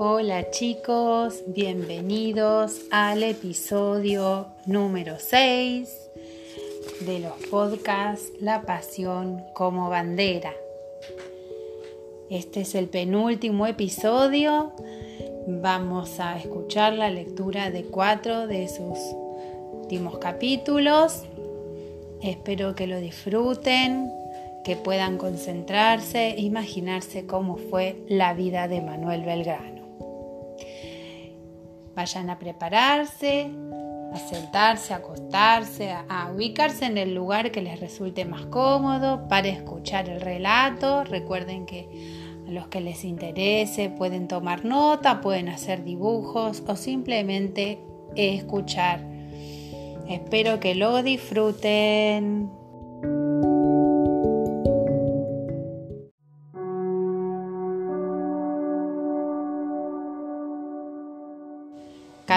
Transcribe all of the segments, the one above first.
Hola chicos, bienvenidos al episodio número 6 de los podcasts La Pasión como Bandera. Este es el penúltimo episodio. Vamos a escuchar la lectura de cuatro de sus últimos capítulos. Espero que lo disfruten, que puedan concentrarse, imaginarse cómo fue la vida de Manuel Belgrano. Vayan a prepararse, a sentarse, a acostarse, a, ubicarse en el lugar que les resulte más cómodo para escuchar el relato. Recuerden que a los que les interese pueden tomar nota, pueden hacer dibujos o simplemente escuchar. Espero que lo disfruten.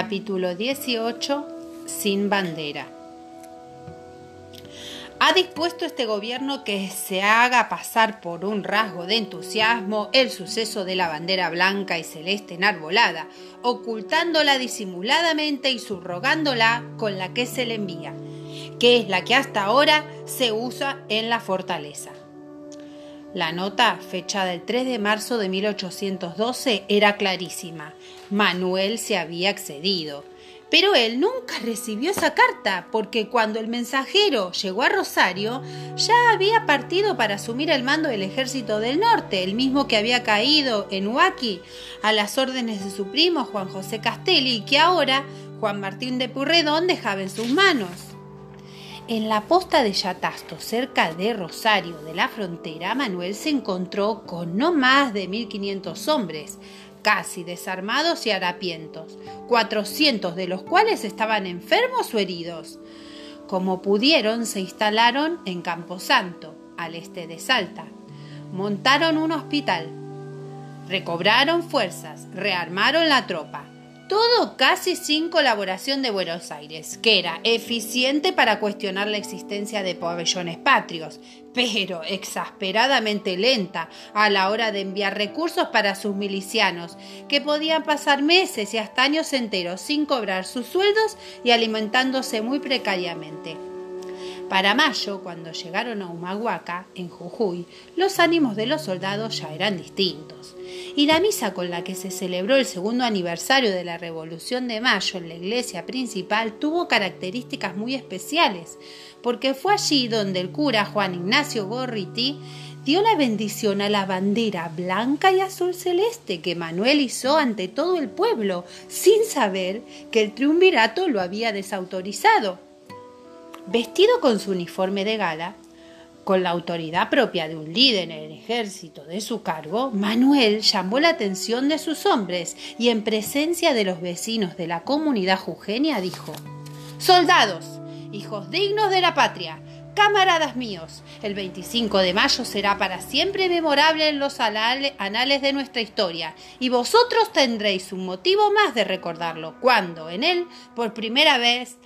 Capítulo 18. Sin bandera. Ha dispuesto este gobierno que se haga pasar por un rasgo de entusiasmo el suceso de la bandera blanca y celeste enarbolada, ocultándola disimuladamente y subrogándola con la que se le envía, que es la que hasta ahora se usa en la fortaleza. La nota, fechada el 3 de marzo de 1812, era clarísima. Manuel se había accedido. Pero él nunca recibió esa carta, porque cuando el mensajero llegó a Rosario, ya había partido para asumir el mando del ejército del norte, el mismo que había caído en Huaki a las órdenes de su primo Juan José Castelli, que ahora Juan Martín de Purredón dejaba en sus manos. En la posta de Yatasto, cerca de Rosario de la frontera, Manuel se encontró con no más de 1.500 hombres, casi desarmados y harapientos, 400 de los cuales estaban enfermos o heridos. Como pudieron, se instalaron en Camposanto, al este de Salta. Montaron un hospital, recobraron fuerzas, rearmaron la tropa, todo casi sin colaboración de Buenos Aires, que era eficiente para cuestionar la existencia de pabellones patrios, pero exasperadamente lenta a la hora de enviar recursos para sus milicianos, que podían pasar meses y hasta años enteros sin cobrar sus sueldos y alimentándose muy precariamente. Para mayo, cuando llegaron a Humahuaca, en Jujuy, los ánimos de los soldados ya eran distintos. Y la misa con la que se celebró el segundo aniversario de la Revolución de Mayo en la iglesia principal tuvo características muy especiales, porque fue allí donde el cura Juan Ignacio Gorriti dio la bendición a la bandera blanca y azul celeste que Manuel hizo ante todo el pueblo, sin saber que el triunvirato lo había desautorizado. Vestido con su uniforme de gala, con la autoridad propia de un líder en el ejército de su cargo, Manuel llamó la atención de sus hombres y en presencia de los vecinos de la comunidad jujeña dijo Soldados, hijos dignos de la patria, camaradas míos, el 25 de mayo será para siempre memorable en los anales de nuestra historia y vosotros tendréis un motivo más de recordarlo cuando en él, por primera vez,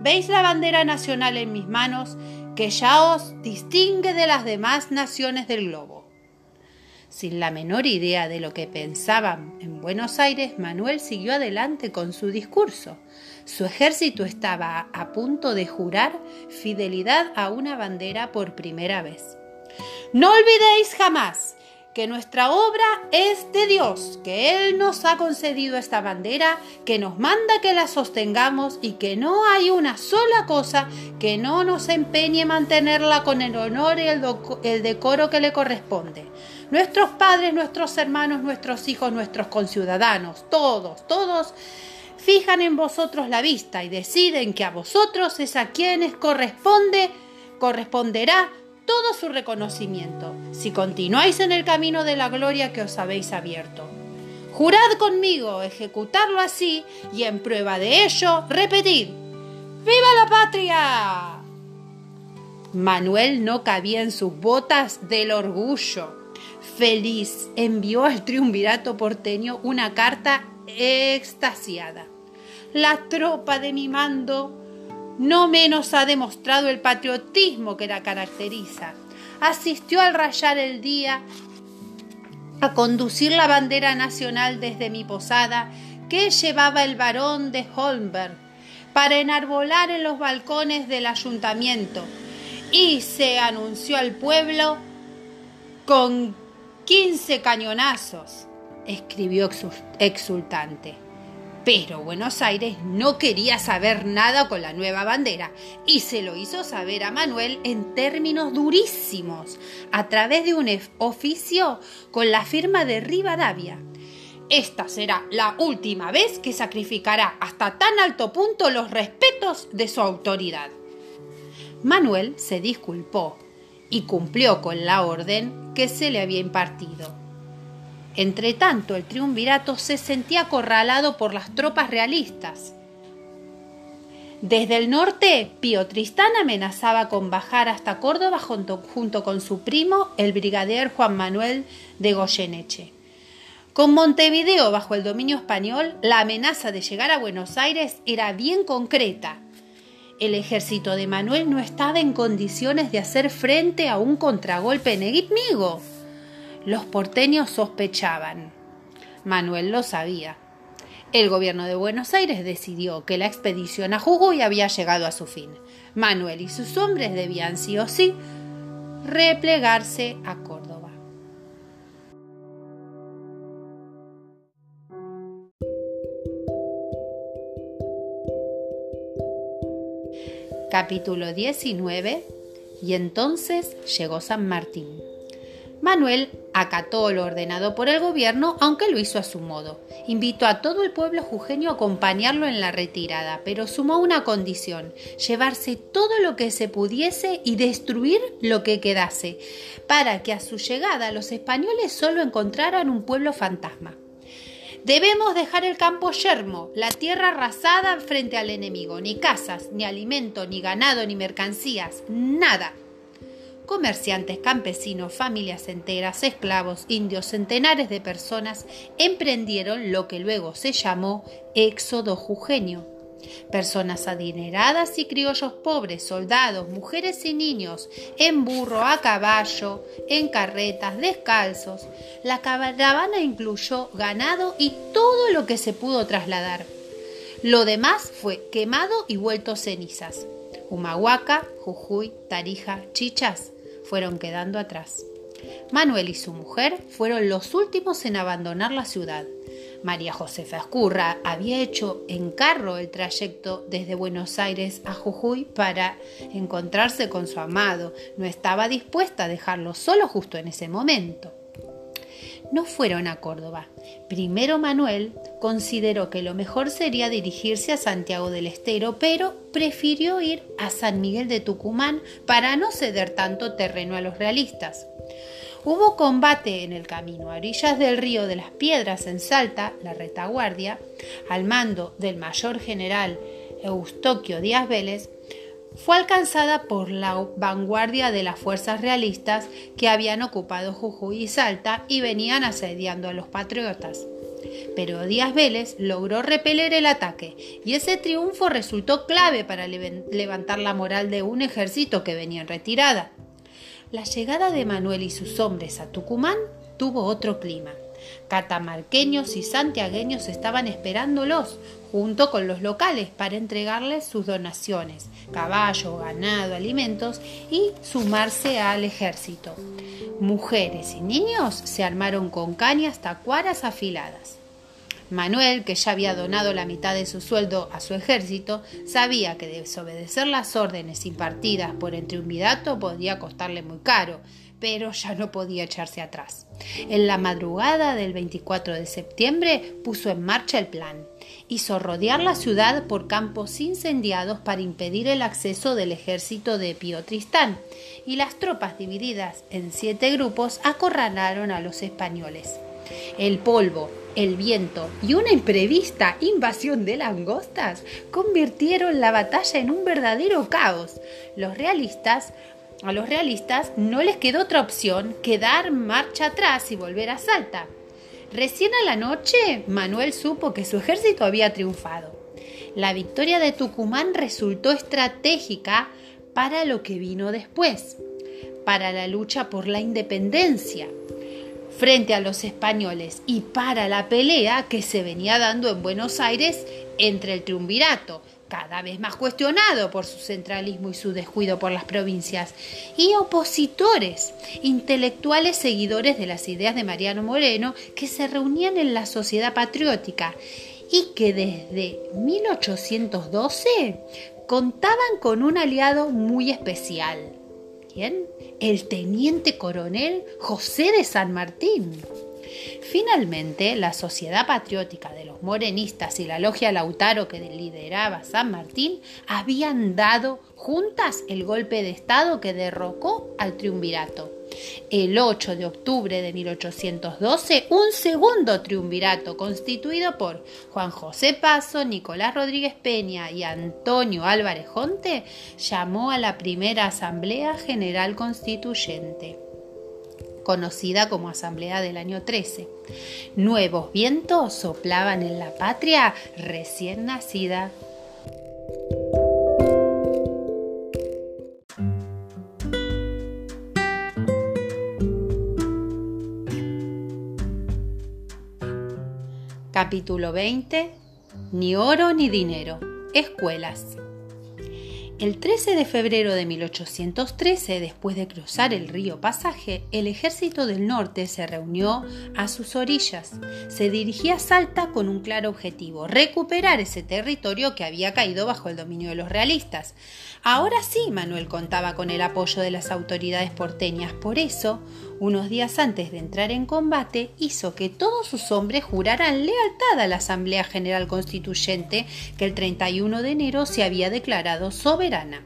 Veis la bandera nacional en mis manos que ya os distingue de las demás naciones del globo. Sin la menor idea de lo que pensaban en Buenos Aires, Manuel siguió adelante con su discurso. Su ejército estaba a punto de jurar fidelidad a una bandera por primera vez. No olvidéis jamás que nuestra obra es de Dios, que Él nos ha concedido esta bandera, que nos manda que la sostengamos y que no hay una sola cosa que no nos empeñe mantenerla con el honor y el, decoro que le corresponde. Nuestros padres, nuestros hermanos, nuestros hijos, nuestros conciudadanos, todos, todos, fijan en vosotros la vista y deciden que a vosotros es a quienes corresponde, corresponderá todo su reconocimiento, si continuáis en el camino de la gloria que os habéis abierto. Jurad conmigo ejecutarlo así y en prueba de ello repetid, ¡Viva la patria! Manuel no cabía en sus botas del orgullo. Feliz envió al triunvirato porteño una carta extasiada. La tropa de mi mando no menos ha demostrado el patriotismo que la caracteriza. Asistió al rayar el día a conducir la bandera nacional desde mi posada que llevaba el barón de Holmberg para enarbolar en los balcones del ayuntamiento y se anunció al pueblo con quince cañonazos, escribió exultante. Pero Buenos Aires no quería saber nada con la nueva bandera y se lo hizo saber a Manuel en términos durísimos, a través de un oficio con la firma de Rivadavia. Esta será la última vez que sacrificará hasta tan alto punto los respetos de su autoridad. Manuel se disculpó y cumplió con la orden que se le había impartido Entretanto, el triunvirato se sentía acorralado por las tropas realistas. Desde el norte, Pío Tristán amenazaba con bajar hasta Córdoba junto, junto con su primo, el brigadier Juan Manuel de Goyeneche. Con Montevideo bajo el dominio español, la amenaza de llegar a Buenos Aires era bien concreta. El ejército de Manuel no estaba en condiciones de hacer frente a un contragolpe enemigo. Los porteños sospechaban. Manuel lo sabía. El gobierno de Buenos Aires decidió que la expedición a Jujuy había llegado a su fin. Manuel y sus hombres debían sí o sí replegarse a Córdoba. Capítulo 19 Y entonces llegó San Martín. Manuel acató lo ordenado por el gobierno, aunque lo hizo a su modo. Invitó a todo el pueblo jujeño a acompañarlo en la retirada, pero sumó una condición, llevarse todo lo que se pudiese y destruir lo que quedase, para que a su llegada los españoles solo encontraran un pueblo fantasma. Debemos dejar el campo yermo, la tierra arrasada frente al enemigo, ni casas, ni alimento, ni ganado, ni mercancías, nada comerciantes, campesinos, familias enteras, esclavos, indios, centenares de personas emprendieron lo que luego se llamó éxodo jujeño. Personas adineradas y criollos pobres, soldados, mujeres y niños, en burro, a caballo, en carretas, descalzos. La caravana incluyó ganado y todo lo que se pudo trasladar. Lo demás fue quemado y vuelto cenizas. Humahuaca, Jujuy, Tarija, Chichas fueron quedando atrás. Manuel y su mujer fueron los últimos en abandonar la ciudad. María Josefa Escurra había hecho en carro el trayecto desde Buenos Aires a Jujuy para encontrarse con su amado. No estaba dispuesta a dejarlo solo justo en ese momento no fueron a Córdoba. Primero Manuel consideró que lo mejor sería dirigirse a Santiago del Estero, pero prefirió ir a San Miguel de Tucumán para no ceder tanto terreno a los realistas. Hubo combate en el camino a orillas del río de las Piedras en Salta, la retaguardia, al mando del mayor general Eustoquio Díaz Vélez, fue alcanzada por la vanguardia de las fuerzas realistas que habían ocupado Jujuy y Salta y venían asediando a los patriotas. Pero Díaz Vélez logró repeler el ataque y ese triunfo resultó clave para levantar la moral de un ejército que venía en retirada. La llegada de Manuel y sus hombres a Tucumán tuvo otro clima. Catamarqueños y santiagueños estaban esperándolos, junto con los locales, para entregarles sus donaciones, caballo, ganado, alimentos y sumarse al ejército. Mujeres y niños se armaron con cañas tacuaras afiladas. Manuel, que ya había donado la mitad de su sueldo a su ejército, sabía que desobedecer las órdenes impartidas por el triunvirato podía costarle muy caro, pero ya no podía echarse atrás. En la madrugada del 24 de septiembre puso en marcha el plan. Hizo rodear la ciudad por campos incendiados para impedir el acceso del ejército de Pío Tristán, y las tropas divididas en siete grupos acorralaron a los españoles. El polvo, el viento y una imprevista invasión de langostas convirtieron la batalla en un verdadero caos. Los realistas a los realistas no les quedó otra opción que dar marcha atrás y volver a Salta. Recién a la noche, Manuel supo que su ejército había triunfado. La victoria de Tucumán resultó estratégica para lo que vino después, para la lucha por la independencia. frente a los españoles y para la pelea que se venía dando en Buenos Aires entre el triunvirato, cada vez más cuestionado por su centralismo y su descuido por las provincias, y opositores, intelectuales seguidores de las ideas de Mariano Moreno, que se reunían en la Sociedad Patriótica y que desde 1812 contaban con un aliado muy especial. ¿Quién? El teniente coronel José de San Martín. Finalmente, la Sociedad Patriótica de los Morenistas y la Logia Lautaro que lideraba San Martín habían dado juntas el golpe de Estado que derrocó al triunvirato. El 8 de octubre de 1812, un segundo triunvirato constituido por Juan José Paso, Nicolás Rodríguez Peña y Antonio Álvarez Jonte llamó a la primera Asamblea General Constituyente conocida como Asamblea del año 13. Nuevos vientos soplaban en la patria recién nacida. Capítulo 20. Ni oro ni dinero. Escuelas. El 13 de febrero de 1813, después de cruzar el río Pasaje, el ejército del norte se reunió a sus orillas. Se dirigía a Salta con un claro objetivo, recuperar ese territorio que había caído bajo el dominio de los realistas. Ahora sí, Manuel contaba con el apoyo de las autoridades porteñas, por eso, unos días antes de entrar en combate, hizo que todos sus hombres juraran lealtad a la Asamblea General Constituyente que el 31 de enero se había declarado soberana.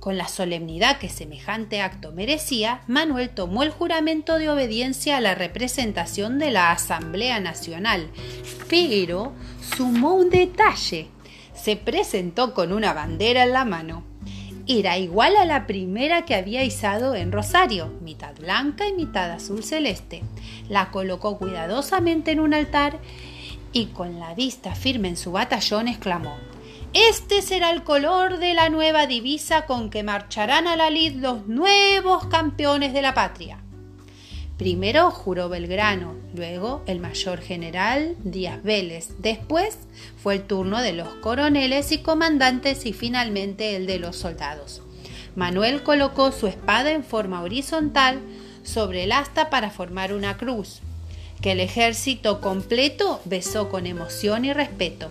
Con la solemnidad que semejante acto merecía, Manuel tomó el juramento de obediencia a la representación de la Asamblea Nacional, pero sumó un detalle. Se presentó con una bandera en la mano era igual a la primera que había izado en Rosario, mitad blanca y mitad azul celeste. La colocó cuidadosamente en un altar y con la vista firme en su batallón exclamó Este será el color de la nueva divisa con que marcharán a la lid los nuevos campeones de la patria. Primero juró Belgrano, luego el mayor general Díaz Vélez, después fue el turno de los coroneles y comandantes y finalmente el de los soldados. Manuel colocó su espada en forma horizontal sobre el asta para formar una cruz, que el ejército completo besó con emoción y respeto.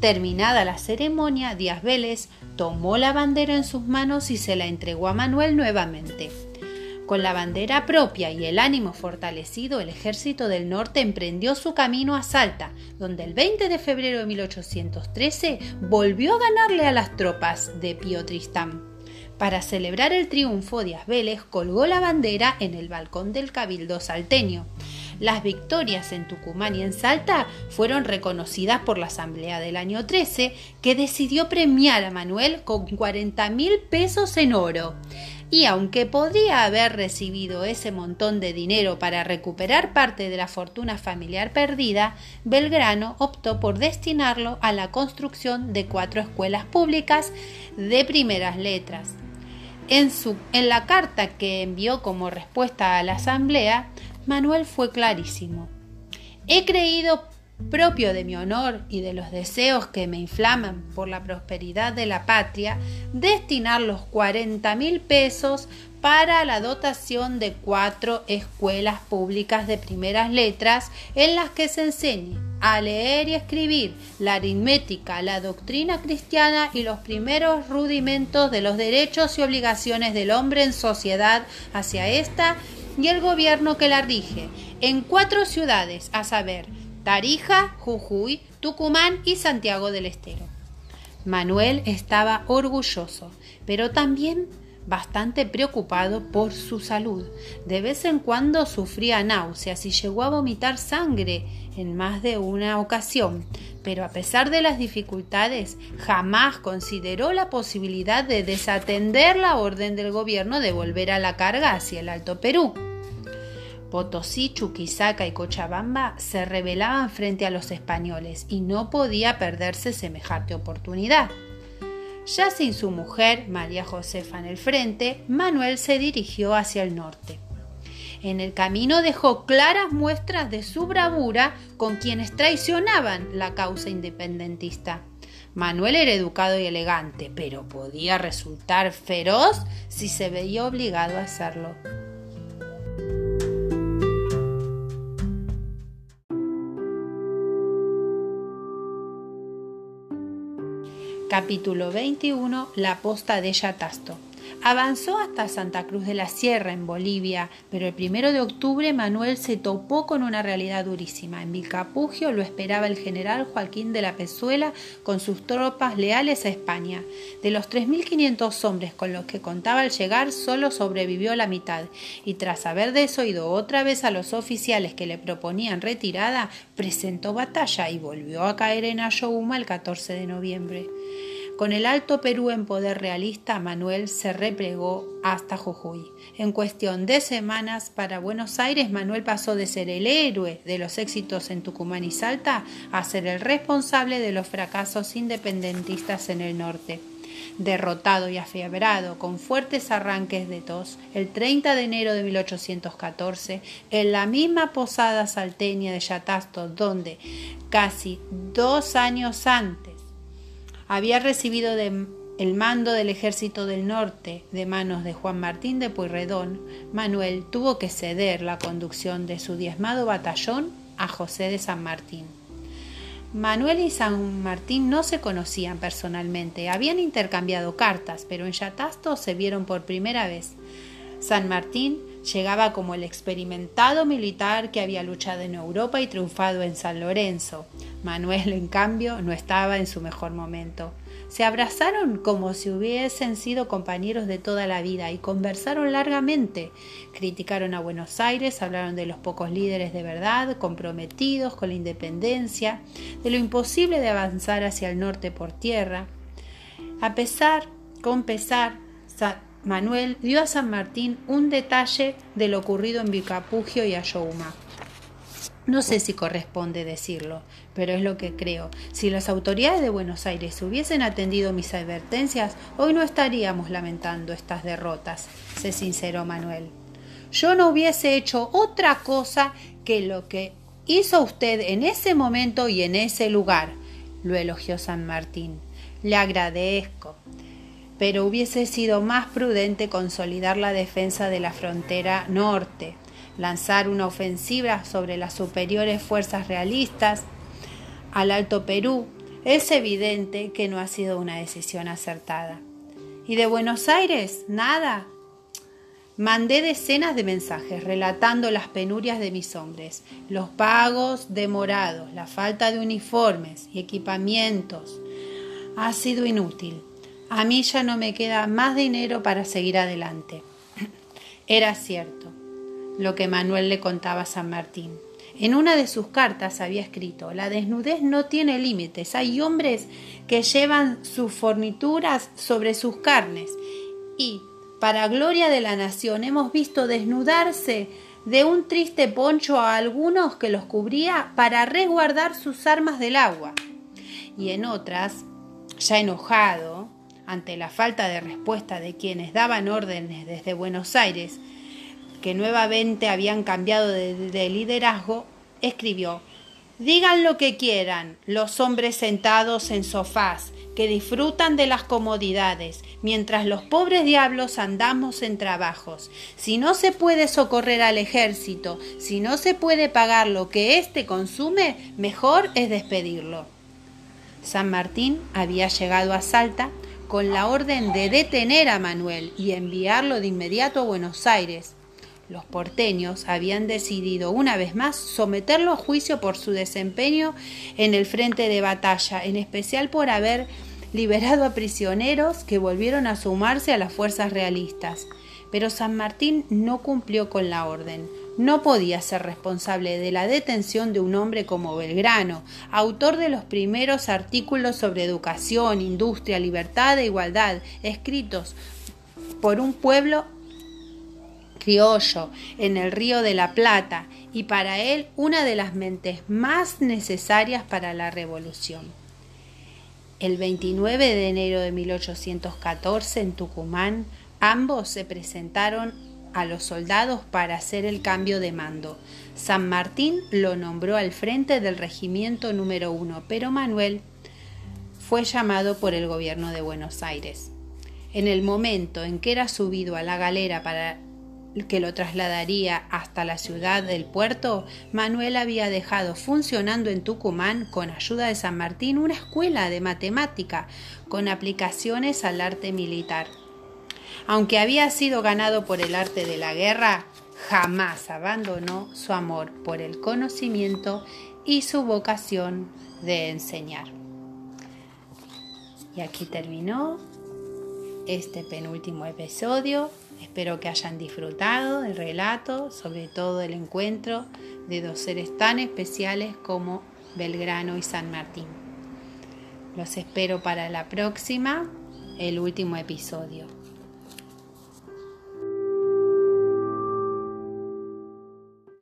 Terminada la ceremonia, Díaz Vélez tomó la bandera en sus manos y se la entregó a Manuel nuevamente. Con la bandera propia y el ánimo fortalecido, el ejército del norte emprendió su camino a Salta, donde el 20 de febrero de 1813 volvió a ganarle a las tropas de Pío Tristán. Para celebrar el triunfo, Díaz Vélez colgó la bandera en el balcón del Cabildo salteño. Las victorias en Tucumán y en Salta fueron reconocidas por la Asamblea del año 13, que decidió premiar a Manuel con 40 mil pesos en oro y aunque podría haber recibido ese montón de dinero para recuperar parte de la fortuna familiar perdida, Belgrano optó por destinarlo a la construcción de cuatro escuelas públicas de primeras letras. En, su, en la carta que envió como respuesta a la Asamblea, Manuel fue clarísimo. He creído propio de mi honor y de los deseos que me inflaman por la prosperidad de la patria, destinar los 40 mil pesos para la dotación de cuatro escuelas públicas de primeras letras en las que se enseñe a leer y escribir, la aritmética, la doctrina cristiana y los primeros rudimentos de los derechos y obligaciones del hombre en sociedad hacia esta y el gobierno que la rige, en cuatro ciudades, a saber, Tarija, Jujuy, Tucumán y Santiago del Estero. Manuel estaba orgulloso, pero también bastante preocupado por su salud. De vez en cuando sufría náuseas y llegó a vomitar sangre en más de una ocasión, pero a pesar de las dificultades, jamás consideró la posibilidad de desatender la orden del gobierno de volver a la carga hacia el Alto Perú. Potosí, Chuquisaca y Cochabamba se rebelaban frente a los españoles y no podía perderse semejante oportunidad. Ya sin su mujer, María Josefa, en el frente, Manuel se dirigió hacia el norte. En el camino dejó claras muestras de su bravura con quienes traicionaban la causa independentista. Manuel era educado y elegante, pero podía resultar feroz si se veía obligado a hacerlo. Capítulo 21 La posta de Yatasto Avanzó hasta Santa Cruz de la Sierra, en Bolivia, pero el primero de octubre Manuel se topó con una realidad durísima. En Vilcapugio lo esperaba el general Joaquín de la Pezuela con sus tropas leales a España. De los 3.500 hombres con los que contaba al llegar, solo sobrevivió la mitad, y tras haber desoído otra vez a los oficiales que le proponían retirada, presentó batalla y volvió a caer en Ayohuma el 14 de noviembre. Con el Alto Perú en poder realista, Manuel se replegó hasta Jujuy. En cuestión de semanas, para Buenos Aires, Manuel pasó de ser el héroe de los éxitos en Tucumán y Salta a ser el responsable de los fracasos independentistas en el norte. Derrotado y afiebrado, con fuertes arranques de tos, el 30 de enero de 1814, en la misma posada salteña de Yatasto, donde casi dos años antes había recibido el mando del ejército del norte de manos de Juan Martín de Pueyrredón, Manuel tuvo que ceder la conducción de su diezmado batallón a José de San Martín. Manuel y San Martín no se conocían personalmente, habían intercambiado cartas, pero en Yatasto se vieron por primera vez. San Martín llegaba como el experimentado militar que había luchado en Europa y triunfado en San Lorenzo. Manuel, en cambio, no estaba en su mejor momento. Se abrazaron como si hubiesen sido compañeros de toda la vida y conversaron largamente. Criticaron a Buenos Aires, hablaron de los pocos líderes de verdad, comprometidos con la independencia, de lo imposible de avanzar hacia el norte por tierra. A pesar, con pesar, Manuel dio a San Martín un detalle de lo ocurrido en Vicapugio y Ayohuma. No sé si corresponde decirlo, pero es lo que creo. Si las autoridades de Buenos Aires hubiesen atendido mis advertencias, hoy no estaríamos lamentando estas derrotas, se sinceró Manuel. Yo no hubiese hecho otra cosa que lo que hizo usted en ese momento y en ese lugar, lo elogió San Martín. Le agradezco, pero hubiese sido más prudente consolidar la defensa de la frontera norte lanzar una ofensiva sobre las superiores fuerzas realistas al Alto Perú, es evidente que no ha sido una decisión acertada. ¿Y de Buenos Aires? Nada. Mandé decenas de mensajes relatando las penurias de mis hombres, los pagos demorados, la falta de uniformes y equipamientos. Ha sido inútil. A mí ya no me queda más dinero para seguir adelante. Era cierto lo que Manuel le contaba a San Martín. En una de sus cartas había escrito, la desnudez no tiene límites, hay hombres que llevan sus fornituras sobre sus carnes y, para gloria de la nación, hemos visto desnudarse de un triste poncho a algunos que los cubría para resguardar sus armas del agua. Y en otras, ya enojado ante la falta de respuesta de quienes daban órdenes desde Buenos Aires, que nuevamente habían cambiado de, liderazgo, escribió Digan lo que quieran los hombres sentados en sofás, que disfrutan de las comodidades, mientras los pobres diablos andamos en trabajos. Si no se puede socorrer al ejército, si no se puede pagar lo que éste consume, mejor es despedirlo. San Martín había llegado a Salta con la orden de detener a Manuel y enviarlo de inmediato a Buenos Aires, los porteños habían decidido una vez más someterlo a juicio por su desempeño en el frente de batalla, en especial por haber liberado a prisioneros que volvieron a sumarse a las fuerzas realistas. Pero San Martín no cumplió con la orden. No podía ser responsable de la detención de un hombre como Belgrano, autor de los primeros artículos sobre educación, industria, libertad e igualdad, escritos por un pueblo criollo en el río de la Plata y para él una de las mentes más necesarias para la revolución. El 29 de enero de 1814 en Tucumán, ambos se presentaron a los soldados para hacer el cambio de mando. San Martín lo nombró al frente del regimiento número uno, pero Manuel fue llamado por el gobierno de Buenos Aires. En el momento en que era subido a la galera para que lo trasladaría hasta la ciudad del puerto, Manuel había dejado funcionando en Tucumán, con ayuda de San Martín, una escuela de matemática con aplicaciones al arte militar. Aunque había sido ganado por el arte de la guerra, jamás abandonó su amor por el conocimiento y su vocación de enseñar. Y aquí terminó este penúltimo episodio Espero que hayan disfrutado el relato, sobre todo el encuentro de dos seres tan especiales como Belgrano y San Martín. Los espero para la próxima, el último episodio.